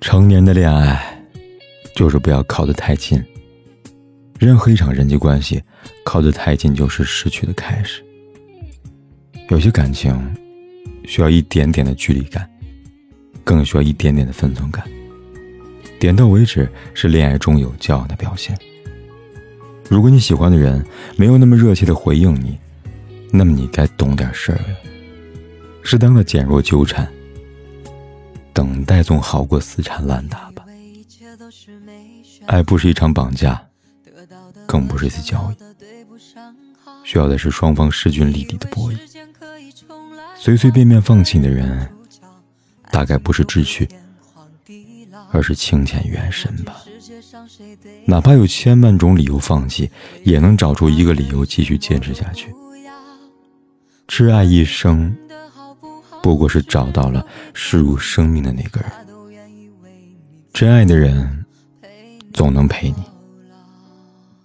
成年的恋爱，就是不要靠得太近。任何一场人际关系，靠得太近就是失去的开始。有些感情，需要一点点的距离感，更需要一点点的分寸感。点到为止是恋爱中有教养的表现。如果你喜欢的人没有那么热切的回应你，那么你该懂点事儿了，适当的减弱纠缠。等待总好过死缠烂打吧。爱不是一场绑架，更不是一次交易，需要的是双方势均力敌的博弈。随随便便放弃的人，大概不是志趣，而是清浅缘深吧。哪怕有千万种理由放弃，也能找出一个理由继续坚持下去。挚爱一生。不过是找到了视如生命的那个人，真爱的人总能陪你，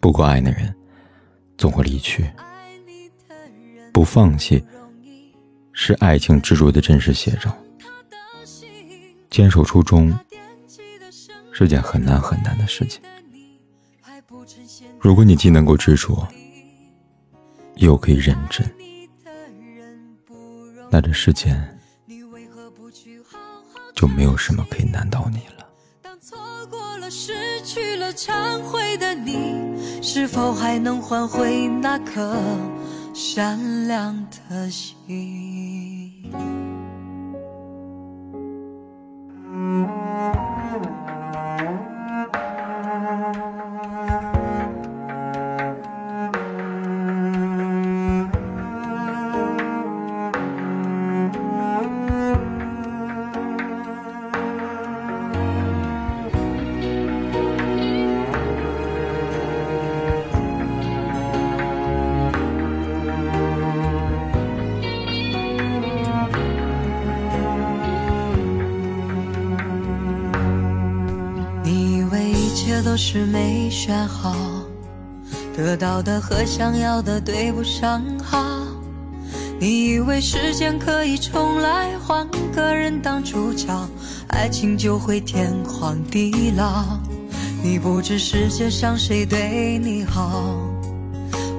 不够爱的人总会离去。不放弃是爱情执着的真实写照，坚守初衷是件很难很难的事情。如果你既能够执着，又可以认真。那这世间就没有什么可以难倒你了。当错过了、失去了、忏悔的你，是否还能换回那颗善良的心？都是没选好，得到的和想要的对不上号。你以为时间可以重来，换个人当主角，爱情就会天荒地老。你不知世界上谁对你好，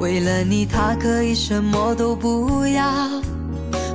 为了你他可以什么都不要。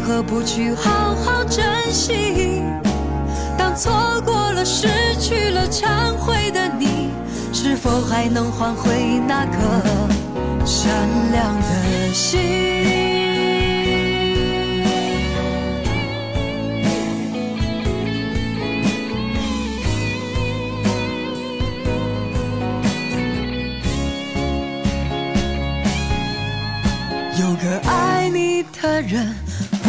何不去好好珍惜？当错过了、失去了、忏悔的你，是否还能换回那颗善良的心？有个爱你的人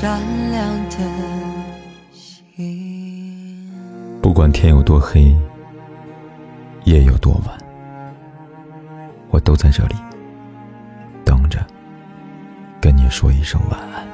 善良的心。不管天有多黑夜有多晚我都在这里等着跟你说一声晚安。